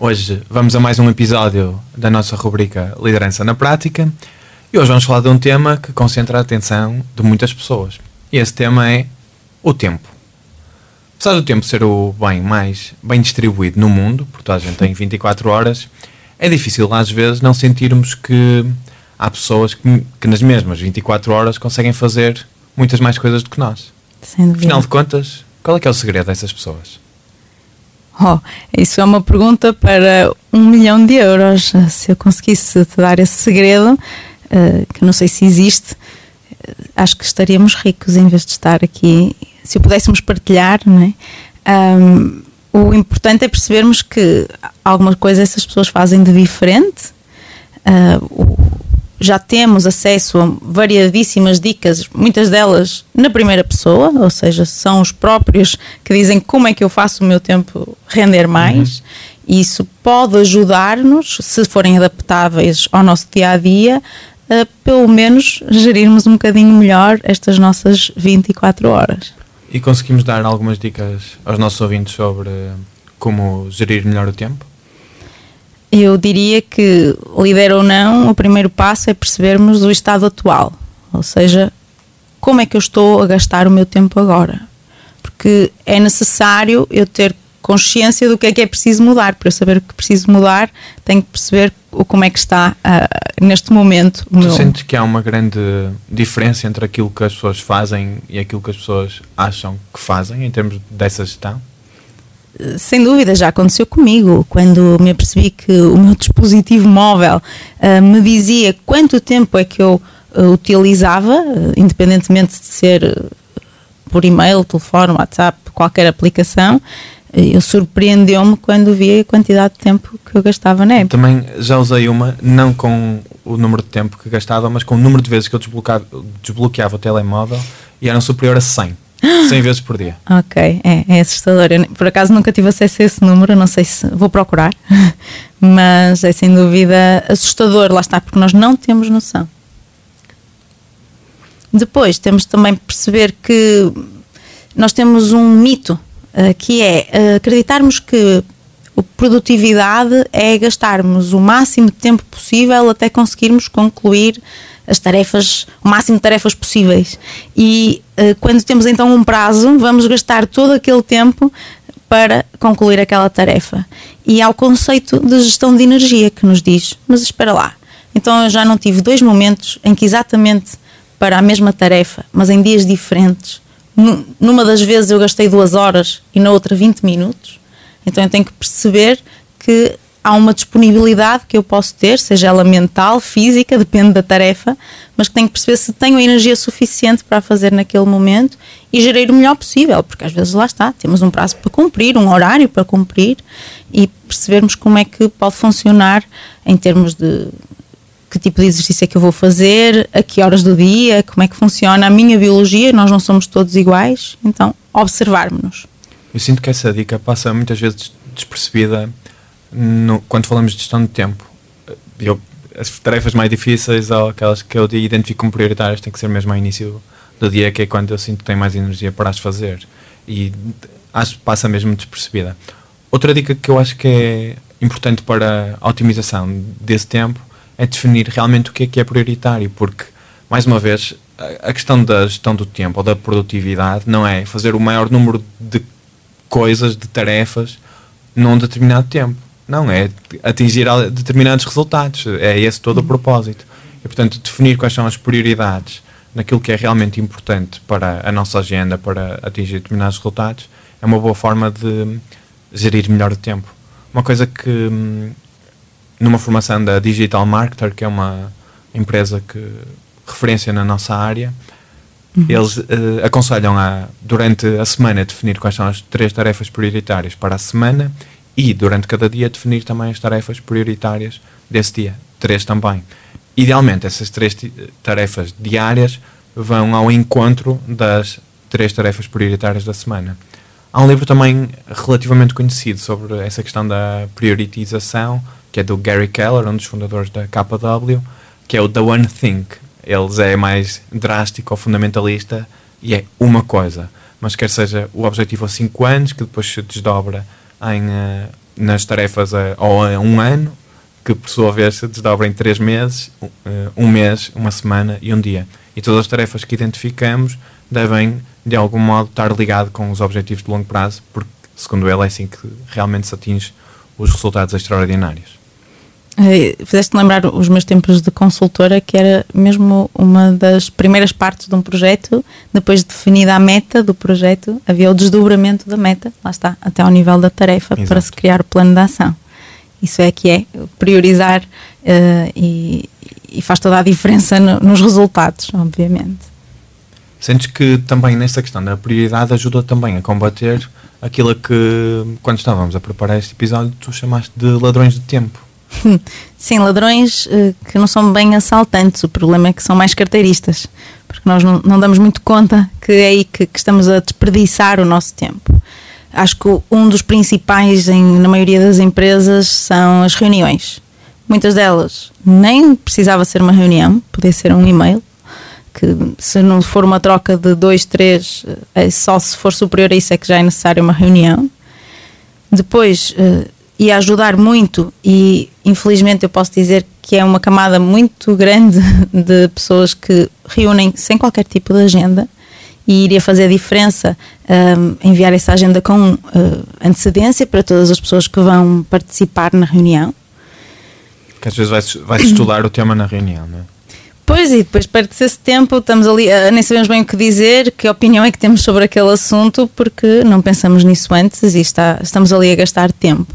Hoje vamos a mais um episódio da nossa rubrica Liderança na Prática e hoje vamos falar de um tema que concentra a atenção de muitas pessoas. E esse tema é o tempo. Apesar do tempo ser o bem mais bem distribuído no mundo, porque toda a gente tem 24 horas, é difícil às vezes não sentirmos que há pessoas que, que nas mesmas 24 horas conseguem fazer muitas mais coisas do que nós. Afinal de contas, qual é que é o segredo dessas pessoas? Oh, isso é uma pergunta para um milhão de euros. Se eu conseguisse te dar esse segredo, eh, que não sei se existe, eh, acho que estaríamos ricos em vez de estar aqui. Se o pudéssemos partilhar, não é? Ahm, o importante é percebermos que alguma coisa essas pessoas fazem de diferente. Ah, o- já temos acesso a variadíssimas dicas, muitas delas na primeira pessoa, ou seja, são os próprios que dizem como é que eu faço o meu tempo render mais. E isso pode ajudar-nos, se forem adaptáveis ao nosso dia a dia, a pelo menos gerirmos um bocadinho melhor estas nossas 24 horas. E conseguimos dar algumas dicas aos nossos ouvintes sobre como gerir melhor o tempo? Eu diria que, líder ou não, o primeiro passo é percebermos o estado atual. Ou seja, como é que eu estou a gastar o meu tempo agora? Porque é necessário eu ter consciência do que é que é preciso mudar. Para eu saber o que preciso mudar, tenho que perceber o- como é que está ah, neste momento Tu meu. sentes que há uma grande diferença entre aquilo que as pessoas fazem e aquilo que as pessoas acham que fazem em termos dessa gestão? Sem dúvida, já aconteceu comigo, quando me apercebi que o meu dispositivo móvel ah, me dizia quanto tempo é que eu ah, utilizava, ah, independentemente de ser por e-mail, telefone, WhatsApp, qualquer aplicação, eu surpreendeu-me quando vi a quantidade de tempo que eu gastava na app. Também já usei uma, não com o número de tempo que gastava, mas com o número de vezes que eu desbloqueava, desbloqueava o telemóvel e eram superior a 100. 100 vezes por dia. Ok, é, é assustador. Eu, por acaso nunca tive acesso a esse número, não sei se vou procurar, mas é sem dúvida assustador, lá está, porque nós não temos noção. Depois temos também perceber que nós temos um mito eh, que é eh, acreditarmos que produtividade é gastarmos o máximo de tempo possível até conseguirmos concluir as tarefas, o máximo de tarefas possíveis. E quando temos então um prazo, vamos gastar todo aquele tempo para concluir aquela tarefa. E há o conceito de gestão de energia que nos diz: mas espera lá, então eu já não tive dois momentos em que exatamente para a mesma tarefa, mas em dias diferentes. Nu- Numa das vezes eu gastei duas horas e na outra 20 minutos. Então eu tenho que perceber que há uma disponibilidade que eu posso ter, seja ela mental, física, depende da tarefa, mas que tenho que perceber se tenho energia suficiente para fazer naquele momento e gerir o melhor possível, porque às vezes lá está, temos um prazo para cumprir, um horário para cumprir e percebermos como é que pode funcionar em termos de que tipo de exercício é que eu vou fazer, a que horas do dia, como é que funciona a minha biologia, nós não somos todos iguais, então observarmos-nos. Eu sinto que essa dica passa muitas vezes despercebida no- quando falamos de gestão de tempo. Eu, as tarefas mais difíceis ou aquelas que eu identifico como prioritárias têm que ser mesmo ao início do dia, que é quando eu sinto que tenho mais energia para as fazer. E acho que passa mesmo despercebida. Outra dica que eu acho que é importante para a otimização desse tempo é definir realmente o que é que é prioritário, porque, mais uma vez, a- questão da gestão do tempo ou da produtividade não é fazer o maior número de coisas, de tarefas, num determinado tempo. Não, é atingir determinados resultados. É esse todo o propósito. E, portanto, definir quais são as prioridades naquilo que é realmente importante para a nossa agenda, para atingir determinados resultados, é uma boa forma de gerir melhor o tempo. Uma coisa que, hum, numa formação da Digital Marketer, que é uma empresa que referência na nossa área, eles eh, aconselham a, durante a semana, definir quais são as três tarefas prioritárias para a semana e, durante cada dia, definir também as tarefas prioritárias desse dia. Três também. idealmente, essas três tarefas diárias vão ao encontro das três tarefas prioritárias da semana. Há um livro também relativamente conhecido sobre essa questão da prioritização, que é do Gary Keller, um dos fundadores da KW, que é o The One Thing. Eles é mais drástico ou fundamentalista e é uma coisa. Mas quer seja o objetivo a 5 anos, que depois se desdobra em, uh, nas tarefas a, ou a um ano, que por sua vez se desdobra em 3 meses, uh, um mês, uma semana e um dia. E todas as tarefas que identificamos devem, de algum modo, estar ligado com os objetivos de longo prazo, porque, segundo ele, é assim que realmente se atinge os resultados extraordinários. Eh, fizeste lembrar os meus tempos de consultora, que era mesmo uma das primeiras partes de um projeto, depois de definida a meta do projeto, havia o desdobramento da meta, lá está, até ao nível da tarefa, Exato. para se criar o plano de ação. Isso é que é priorizar uh, e, e, faz toda a diferença no, nos resultados, obviamente. Sentes que também nessa questão da prioridade ajuda também a combater aquilo que, quando estávamos a preparar este episódio, tu chamaste de ladrões de tempo Sim, ladrões uh, que não são bem assaltantes, o problema é que são mais carteiristas, porque nós não, não damos muito conta que é aí que, que, estamos a desperdiçar o nosso tempo. Acho que um dos principais em, na maioria das empresas são as reuniões. Muitas delas nem precisava ser uma reunião, podia ser um e-mail, que se não for uma troca de dois, três, é só se for superior a isso é que já é necessário uma reunião. Depois, uh, ia ajudar muito e infelizmente eu posso dizer que é uma camada muito grande de pessoas que reúnem sem qualquer tipo de agenda e iria fazer a diferença um, enviar essa agenda com uh, antecedência para todas as pessoas que vão participar na reunião. Que às vezes vai-se vai estudar o tema na reunião, não é? Pois, e depois perde-se esse tempo, estamos ali, uh, nem sabemos bem o que dizer, que opinião é que temos sobre aquele assunto, porque não pensamos nisso antes e está, estamos ali a gastar tempo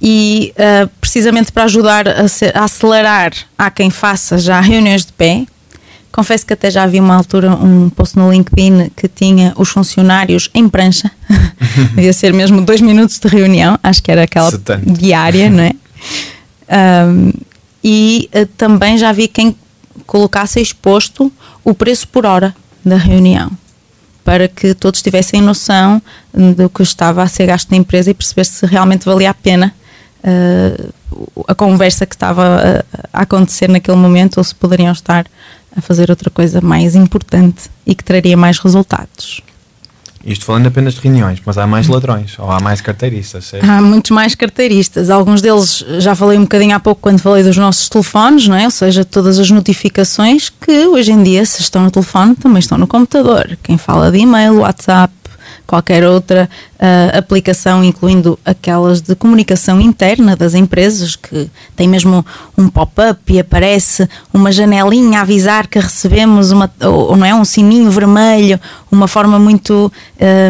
e uh, precisamente para ajudar a, ser, a, acelerar a quem faça já reuniões de pé. Confesso que até já vi uma altura um post no LinkedIn que tinha os funcionários em prancha, devia ser mesmo dois minutos de reunião, acho que era aquela diária, não é? Um, e uh, também já vi quem colocasse exposto o preço por hora da reunião para que todos tivessem noção do que estava a ser gasto na empresa e perceber se realmente valia a pena uh, a conversa que estava a, a, acontecer naquele momento ou se poderiam estar a fazer outra coisa mais importante e que traria mais resultados. Isto falando apenas de reuniões, mas há mais ladrões ou há mais carteiristas? Certo? Há muitos mais carteiristas. Alguns deles já falei um bocadinho há pouco quando falei dos nossos telefones, não é? Ou seja, todas as notificações que hoje em dia, se estão no telefone, também estão no computador. Quem fala de e-mail, WhatsApp, qualquer outra uh, aplicação, incluindo aquelas de comunicação interna das empresas, que tem mesmo um pop-up e aparece uma janelinha a avisar que recebemos uma, ou, não é, um sininho vermelho, uma forma muito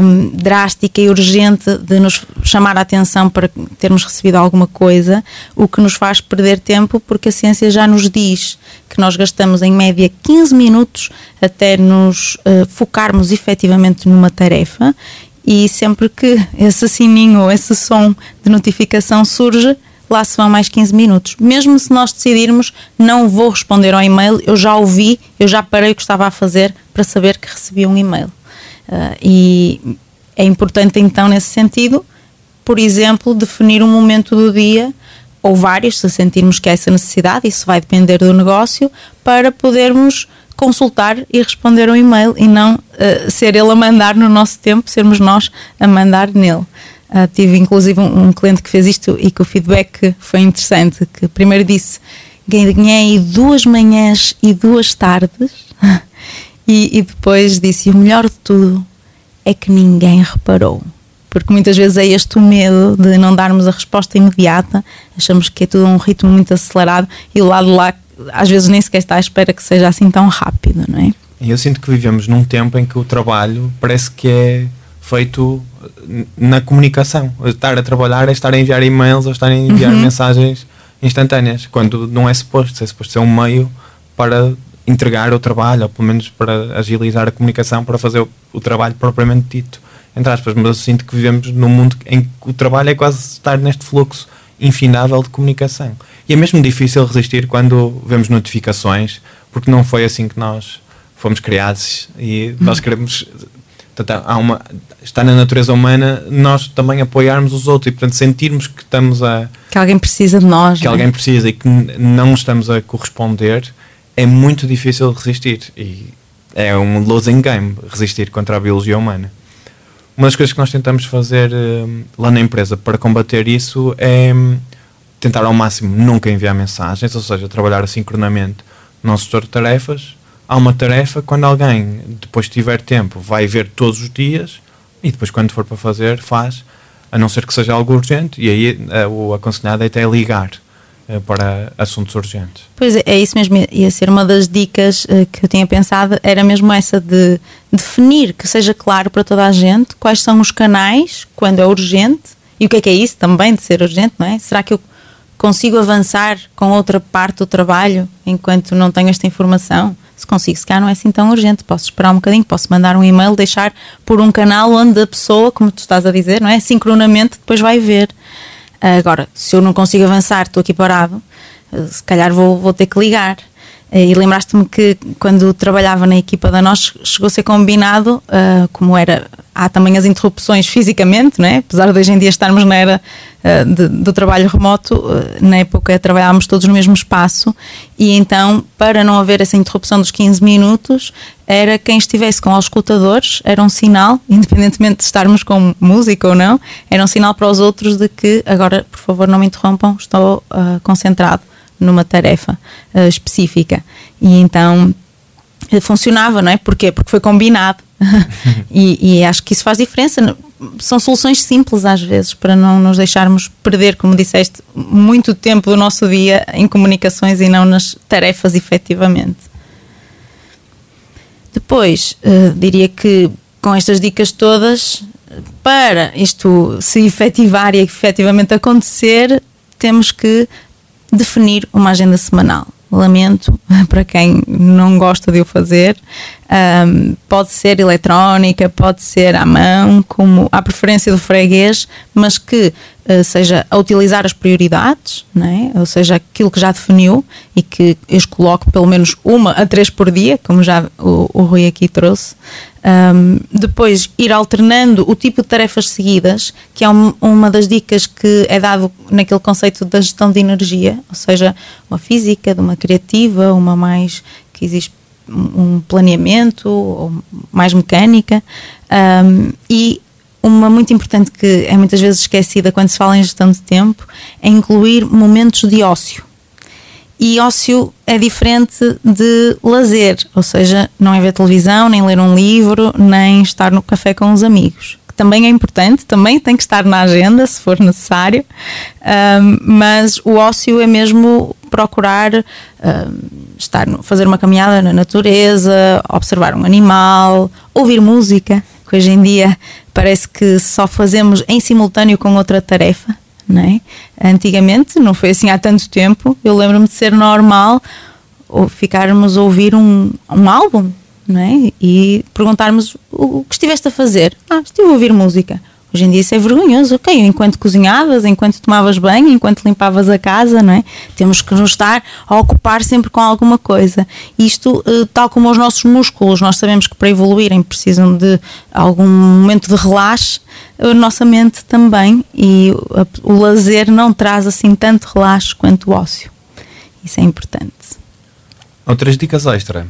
um, drástica e urgente de nos chamar a atenção para termos recebido alguma coisa, o que nos faz perder tempo porque a ciência já nos diz que nós gastamos em média 15 minutos até nos uh, focarmos efetivamente numa tarefa e sempre que esse sininho ou esse som de notificação surge, lá se vão mais 15 minutos. Mesmo se nós decidirmos não vou responder ao e-mail, eu já ouvi, eu já parei o que estava a fazer para saber que recebi um e-mail. Uh, e é importante então nesse sentido, por exemplo, definir um momento do dia ou vários, se sentirmos que há essa necessidade, isso vai depender do negócio, para podermos consultar e responder um e-mail e não uh, ser ele a mandar no nosso tempo, sermos nós a mandar nele. Uh, tive inclusive um, um, cliente que fez isto e que o feedback foi interessante, que primeiro disse ganhei duas manhãs e duas tardes? E, e depois disse o melhor de tudo é que ninguém reparou. Porque muitas vezes é este o medo de não darmos a resposta imediata, achamos que é tudo um ritmo muito acelerado e o lado lá às vezes nem sequer está à espera que seja assim tão rápido, não é? Eu sinto que vivemos num tempo em que o trabalho parece que é feito na comunicação. Estar a trabalhar é estar a enviar e-mails ou estar a enviar uhum. mensagens instantâneas, quando não é suposto, é suposto ser um meio para entregar o trabalho, ou pelo menos para agilizar a comunicação, para fazer o, o trabalho propriamente dito. Entre aspas, mas eu sinto que vivemos num mundo em que o trabalho é quase estar neste fluxo infindável de comunicação. E é mesmo difícil resistir quando vemos notificações, porque não foi assim que nós fomos criados e nós uhum. queremos. Portanto, há uma, está na natureza humana nós também apoiarmos os outros e, portanto, sentirmos que estamos a. Que alguém precisa de nós. Que alguém é? precisa e que não estamos a corresponder, é muito difícil resistir. E é um losing game resistir contra a biologia humana. Uma das coisas que nós tentamos fazer uh, lá na empresa para combater isso é tentar ao máximo nunca enviar mensagens, ou seja, trabalhar assincronamente no nosso setor de tarefas. Há uma tarefa, quando alguém depois tiver tempo, vai ver todos os dias e depois, quando for para fazer, faz, a não ser que seja algo urgente. E aí uh, o aconselhado é até ligar eh, para assuntos urgentes. Pois é, é isso mesmo, ia ser uma das dicas uh, que eu tinha pensado, era mesmo essa de definir que seja claro para toda a gente quais são os canais, quando é urgente, e o que é que é isso também de ser urgente, não é? Será que eu consigo avançar com outra parte do trabalho enquanto não tenho esta informação? Se consigo, se calhar não é assim tão urgente, posso esperar um bocadinho, posso mandar um e-mail, deixar por um canal onde a pessoa, como tu estás a dizer, não é? Sincronamente depois vai ver. Agora, se eu não consigo avançar, estou aqui parado, se calhar vou, vou ter que ligar. Eh, e lembraste-me que quando trabalhava na equipa da nós chegou a ser combinado, uh, como era, há também as interrupções fisicamente, não é? apesar de hoje em dia estarmos na era uh, de, do trabalho remoto, uh, na época trabalhávamos todos no mesmo espaço e então, para não haver essa interrupção dos 15 minutos, era quem estivesse com os escutadores, era um sinal, independentemente de estarmos com música ou não, era um sinal para os outros de que agora, por favor, não me interrompam, estou concentrado numa tarefa uh, específica. E então uh, funcionava, não é? Porquê? Porque foi combinado. e, e, acho que isso faz diferença. São soluções simples às vezes para não nos deixarmos perder, como disseste, muito tempo do nosso dia em comunicações e não nas tarefas efetivamente. Depois, uh, diria que com estas dicas todas, para isto se efetivar e efetivamente acontecer, temos que definir uma agenda semanal. Lamento para quem não gosta de o fazer. Um, pode ser eletrónica, pode ser à mão, como à preferência do freguês, mas que seja a utilizar as prioridades, né? ou seja, aquilo que já definiu e que coloco pelo menos uma a três por dia, como já o, o Rui aqui trouxe. Um, depois, ir alternando o tipo de tarefas seguidas, que é um, uma das dicas que é dado naquele conceito da gestão de energia, ou seja, uma física, de uma criativa, uma mais que existe um planeamento, ou mais mecânica, um, e uma muito importante que é muitas vezes esquecida quando se fala em gestão de tempo é incluir momentos de ócio. E ócio é diferente de lazer, ou seja, não é ver televisão, nem ler um livro, nem estar no café com os amigos. Que também é importante, também tem que estar na agenda se for necessário, um, mas o ócio é mesmo procurar um, estar fazer uma caminhada na natureza, observar um animal, ouvir música, que hoje em dia parece que só fazemos em simultâneo com outra tarefa não é? Antigamente, não foi assim há tanto tempo, eu lembro-me de ser normal ficarmos a ouvir um, um álbum, não é? E perguntarmos o que estiveste a fazer. Ah, estive a ouvir música. Hoje em dia isso é vergonhoso, ok? Enquanto cozinhavas, enquanto tomavas banho, enquanto limpavas a casa, não é? Temos que nos estar a ocupar sempre com alguma coisa. Isto, eh, tal como os nossos músculos, nós sabemos que para evoluírem precisam de algum momento de relaxe, a nossa mente também, e o lazer não traz assim tanto relaxe quanto o ócio. Isso é importante. Outras dicas extra.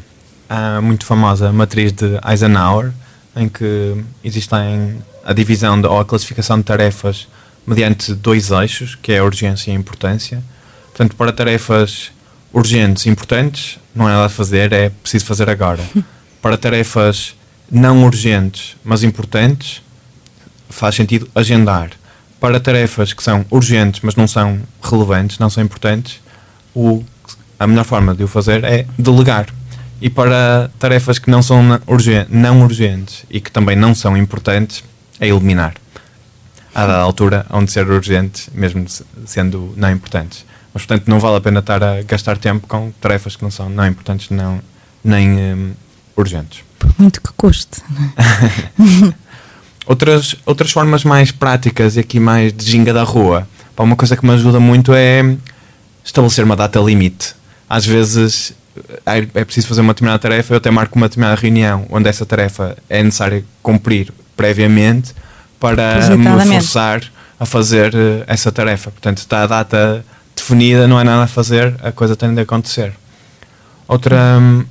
A muito famosa matriz de Eisenhower, em que existem a divisão de, ou a classificação de tarefas mediante dois eixos, que é a urgência e a importância. Portanto, para tarefas urgentes e importantes, não é nada a fazer, é preciso fazer agora. para tarefas não urgentes, mas importantes, faz sentido agendar. Para tarefas que são urgentes, mas não são relevantes, não são importantes, o, a melhor forma de o fazer é delegar. E para tarefas que não são urgentes, não urgentes e que também não são importantes, a eliminar. À dada altura, onde ser urgentes, mesmo sendo não importantes. Mas, portanto, não vale a pena estar a gastar tempo com tarefas que não são não importantes não, nem um, urgentes. Por muito que custe. É? outras, outras formas mais práticas e aqui mais de ginga da rua. Pá, uma coisa que me ajuda muito é estabelecer uma data limite. Às vezes é, é preciso fazer uma determinada tarefa, eu até marco uma determinada reunião onde essa tarefa é necessário cumprir previamente para me forçar a fazer eh, essa tarefa. Portanto, está a data definida, não é nada a fazer, a coisa tem de acontecer. Outra hum,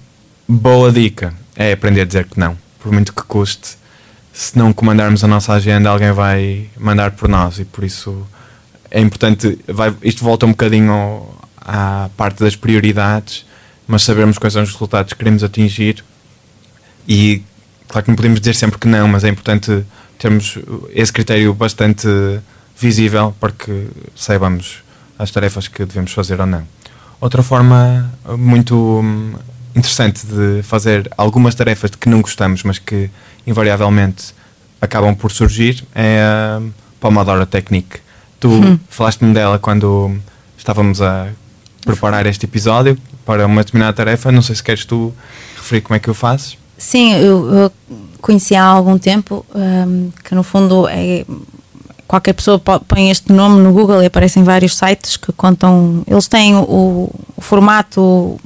boa dica é aprender a dizer que não, por muito que custe. Se não comandarmos a nossa agenda, alguém vai mandar por nós e por isso é importante. Vai, isto volta um bocadinho à parte das prioridades, mas sabermos quais são os resultados que queremos atingir e claro que não podemos dizer sempre que não, mas é importante termos esse critério bastante visível para que saibamos as tarefas que devemos fazer ou não. Outra forma muito hum, interessante de fazer algumas tarefas de que não gostamos, mas que invariavelmente acabam por surgir, é a Pomodoro Technique. Tu hum. falaste-me dela quando estávamos a preparar este episódio para uma determinada tarefa. Não sei se queres tu referir como é que o fazes. Sim, eu, eu conheci há algum tempo um, que no fundo é qualquer pessoa põe este nome no Google e aparecem vários sites que contam. Eles têm o, o formato,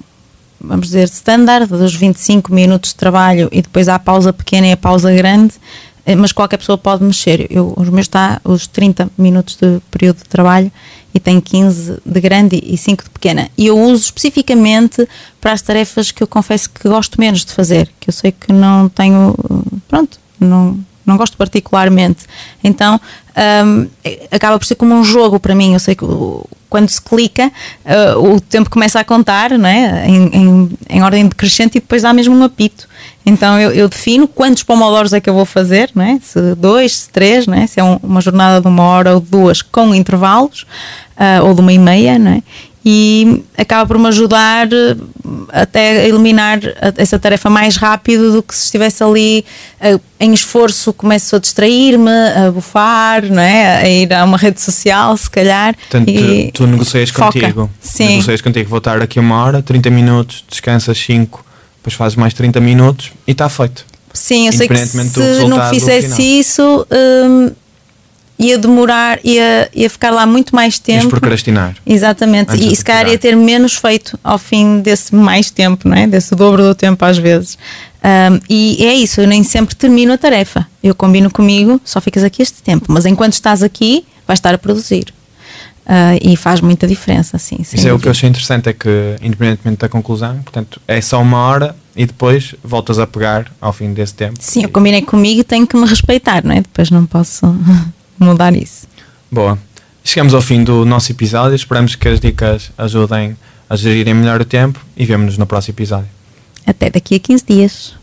vamos dizer, standard, dos 25 minutos de trabalho e depois há a pausa pequena e a pausa grande, eh, mas qualquer pessoa pode mexer. Eu, os meus está os 30 minutos de período de trabalho e tem 15 de grande e 5 de pequena. E eu uso especificamente para as tarefas que eu confesso que gosto menos de fazer, que eu sei que não tenho, pronto, não não gosto particularmente. Então um, acaba por ser como um jogo para mim. Eu sei que quando se clica, uh, o tempo começa a contar não é? em, em, em, ordem decrescente e depois dá mesmo um apito. Então eu, eu, defino quantos pomodoros é que eu vou fazer, não é? se dois, se três, não é? se é um, uma jornada de uma hora ou duas com intervalos, uh, ou de uma e meia, não é? e acaba por me ajudar eh, até a eliminar essa tarefa mais rápido do que se estivesse ali eh, em esforço, começo a distrair-me, a bufar, não é? a ir a uma rede social, se calhar. Portanto, e tu, tu negocias foca. contigo. Sim. Negocias contigo, vou estar aqui uma hora, 30 minutos, descansas 5, depois fazes mais 30 minutos e está feito. Sim, eu sei que se não fizesse isso. Hum, ia demorar, ia, ia ficar lá muito mais tempo. Ias procrastinar. Exatamente. e se calhar ia ter menos feito ao fim desse mais tempo, não é? Desse dobro do tempo às vezes. Um, e é isso, eu nem sempre termino a tarefa. Eu combino comigo, só ficas aqui este tempo, mas enquanto estás aqui, vais estar a produzir. Uh, e faz muita diferença, sim. Isso é o que eu achei interessante, é que, independentemente da conclusão, portanto, é só uma hora e depois voltas a pegar ao fim desse tempo. Sim, eu combinei comigo e tenho que me respeitar, não é? Depois não posso. Mudar isso. Boa. Chegamos ao fim do nosso episódio. Esperamos que as dicas ajudem a gerirem melhor o tempo e vemo-nos no próximo episódio. Até daqui a 15 dias.